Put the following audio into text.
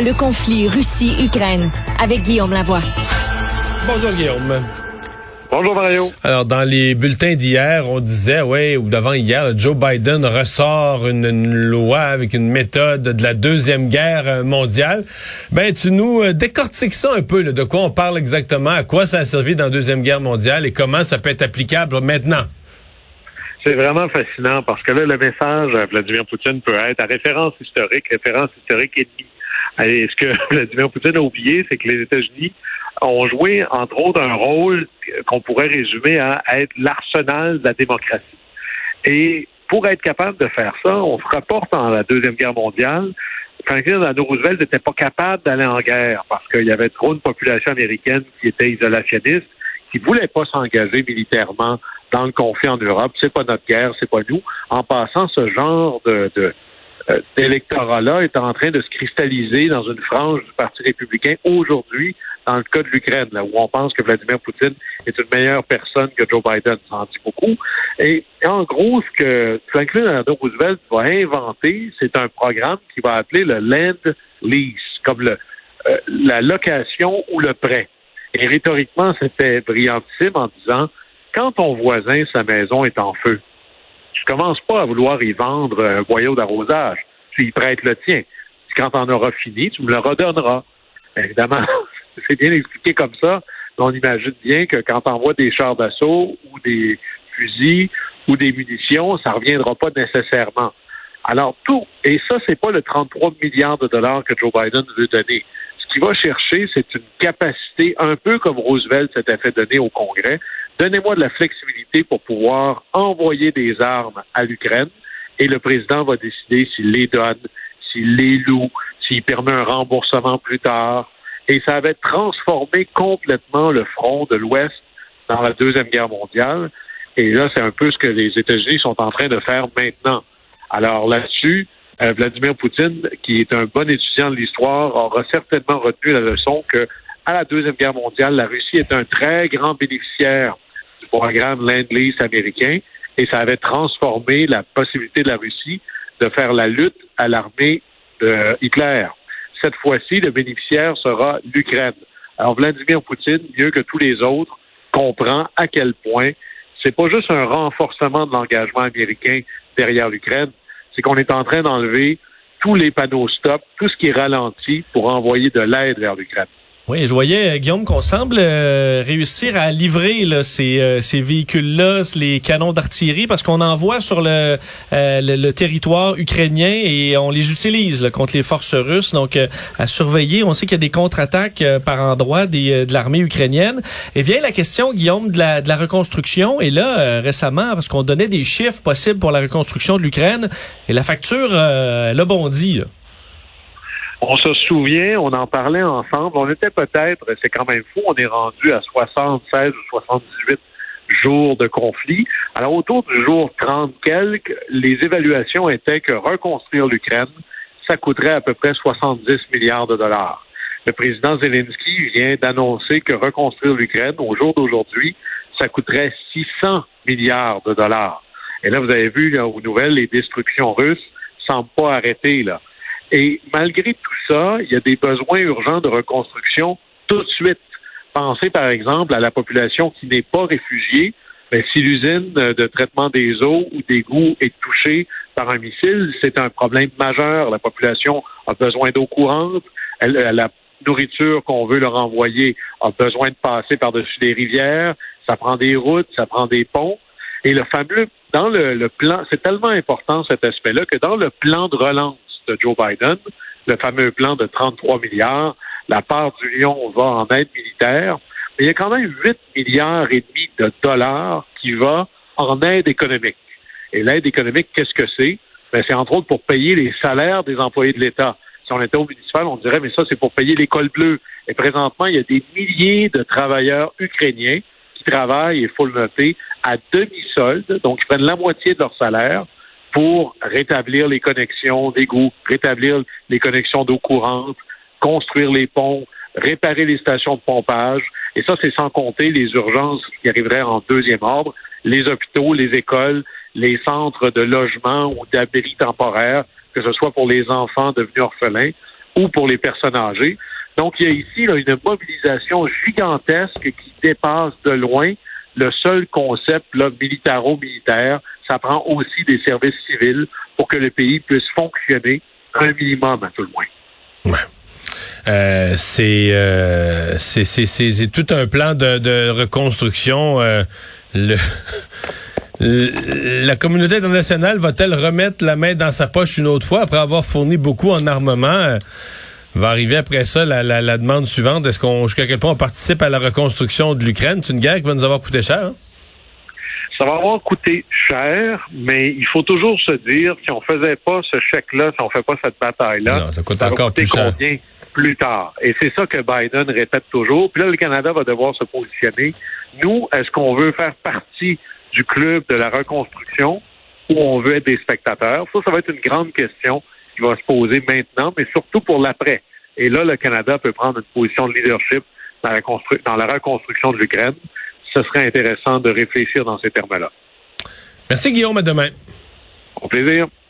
Le conflit Russie-Ukraine avec Guillaume Lavoie. Bonjour Guillaume. Bonjour Mario. Alors dans les bulletins d'hier, on disait, ouais, ou d'avant hier, Joe Biden ressort une, loi avec une méthode de la deuxième guerre mondiale. Ben tu nous euh, décortiques ça un peu, de quoi on parle exactement, à quoi ça a servi dans la deuxième guerre mondiale et comment ça peut être applicable maintenant. C'est vraiment fascinant parce que là, le message à Vladimir Poutine peut être à référence historique, référence historique ennemie. Et ce que Vladimir Poutine a oublié, c'est que les États-Unis ont joué, entre autres, un rôle qu'on pourrait résumer à être l'arsenal de la démocratie. Et pour être capable de faire ça, on se rapporte dans la Deuxième Guerre mondiale. Franklin Delano Roosevelt n'était pas capable d'aller en guerre parce qu'il y avait trop de population américaine qui était isolationniste, qui voulait pas s'engager militairement dans le conflit en Europe. C'est pas notre guerre, c'est pas nous. En passant, ce genre de, de euh, d'électorat-là est en train de se cristalliser dans une frange du Parti républicain aujourd'hui, dans le cas de l'Ukraine, où on pense que Vladimir Poutine est une meilleure personne que Joe Biden. Ça en dit beaucoup. Et en gros, ce que Franklin Roosevelt va inventer, c'est un programme qui va appeler le Land Lease, comme le, euh, la location ou le prêt. Et rhétoriquement, c'était brillantissime en disant, quand ton voisin, sa maison est en feu, tu commences pas à vouloir y vendre un boyau d'arrosage. Tu y prêtes le tien. Quand on aura fini, tu me le redonneras. Évidemment, c'est bien expliqué comme ça. On imagine bien que quand on envoie des chars d'assaut ou des fusils ou des munitions, ça ne reviendra pas nécessairement. Alors tout, et ça, c'est pas le 33 milliards de dollars que Joe Biden veut donner. Ce qu'il va chercher, c'est une capacité, un peu comme Roosevelt s'était fait donner au Congrès. Donnez-moi de la flexibilité pour pouvoir envoyer des armes à l'Ukraine et le président va décider s'il les donne, s'il les loue, s'il permet un remboursement plus tard, et ça avait transformé complètement le front de l'Ouest dans la Deuxième Guerre mondiale. Et là, c'est un peu ce que les États-Unis sont en train de faire maintenant. Alors là-dessus, euh, Vladimir Poutine, qui est un bon étudiant de l'histoire, aura certainement retenu la leçon que à la Deuxième Guerre mondiale, la Russie est un très grand bénéficiaire du programme Land-Lease américain et ça avait transformé la possibilité de la Russie de faire la lutte à l'armée de Hitler cette fois-ci, le bénéficiaire sera l'Ukraine. Alors, Vladimir Poutine, mieux que tous les autres, comprend à quel point c'est pas juste un renforcement de l'engagement américain derrière l'Ukraine, c'est qu'on est en train d'enlever tous les panneaux stop, tout ce qui est ralenti pour envoyer de l'aide vers l'Ukraine. Oui, je voyais, euh, Guillaume, qu'on semble euh, réussir à livrer là, ces, euh, ces véhicules-là, les canons d'artillerie, parce qu'on envoie sur le, le, territoire ukrainien et on les utilise contre les forces russes. Donc, à surveiller, on sait qu'il y a des contre-attaques par endroit des, de l'armée ukrainienne. Et vient la question, Guillaume, de la, de la reconstruction. Et là, récemment, parce qu'on donnait des chiffres possibles pour la reconstruction de l'Ukraine, et la facture, elle a bondi. Là. On se souvient, on en parlait ensemble. On était peut-être, c'est quand même fou, on est rendu à 76 ou 78 jours de conflit. Alors, autour du jour 30 quelques, les évaluations étaient que reconstruire l'Ukraine, ça coûterait à peu près 70 milliards de dollars. Le président Zelensky vient d'annoncer que reconstruire l'Ukraine, au jour d'aujourd'hui, ça coûterait 600 milliards de dollars. Et là, vous avez vu aux nouvelles, les destructions russes semblent pas arrêter, là. Et malgré tout ça, il y a des besoins urgents de reconstruction tout de suite. Pensez par exemple à la population qui n'est pas réfugiée, mais si l'usine de traitement des eaux ou des goûts est touchée par un missile, c'est un problème majeur. La population a besoin d'eau courante. la nourriture qu'on veut leur envoyer a besoin de passer par-dessus des rivières. Ça prend des routes, ça prend des ponts. Et le fameux, dans le, le plan, c'est tellement important cet aspect-là que dans le plan de relance de Joe Biden, le fameux plan de 33 milliards. La part du lion va en aide militaire. Mais il y a quand même 8 milliards et demi de dollars qui va en aide économique. Et l'aide économique, qu'est-ce que c'est? Ben, c'est entre autres pour payer les salaires des employés de l'État. Si on était au municipal, on dirait, mais ça, c'est pour payer l'école bleue. Et présentement, il y a des milliers de travailleurs ukrainiens qui travaillent, il faut le noter, à demi-solde, donc ils prennent la moitié de leur salaire pour rétablir les connexions d'égouts, rétablir les connexions d'eau courante, construire les ponts, réparer les stations de pompage. Et ça, c'est sans compter les urgences qui arriveraient en deuxième ordre, les hôpitaux, les écoles, les centres de logement ou d'abri temporaires, que ce soit pour les enfants devenus orphelins. ou pour les personnes âgées. Donc, il y a ici une mobilisation gigantesque qui dépasse de loin le seul concept militaro-militaire. Ça prend aussi des services civils pour que le pays puisse fonctionner un minimum à tout le moins. Ouais. Euh, c'est, euh, c'est, c'est, tout un plan de, reconstruction. Euh, la communauté internationale va-t-elle remettre la main dans sa poche une autre fois après avoir fourni beaucoup en armement? Va arriver après ça la demande suivante. Est-ce qu'on jusqu'à quel point on participe à la reconstruction de l'Ukraine? C'est une guerre qui va nous avoir coûté cher. Hein? Ça va avoir coûté cher, mais il faut toujours se dire, si on faisait pas ce chèque-là, si on fait pas cette bataille-là, ça coûte encore plus combien plus tard? Et c'est ça que Biden répète toujours. Puis là, le Canada va devoir se positionner. Nous, est-ce qu'on veut faire partie du club de la reconstruction ou on veut être des spectateurs? Ça, ça va être une grande question qui va se poser maintenant, mais surtout pour l'après. Et là, le Canada peut prendre une position de leadership dans la, dans la reconstruction de l'Ukraine. Ce serait intéressant de réfléchir dans ces termes-là. Merci Guillaume, à demain. Au plaisir.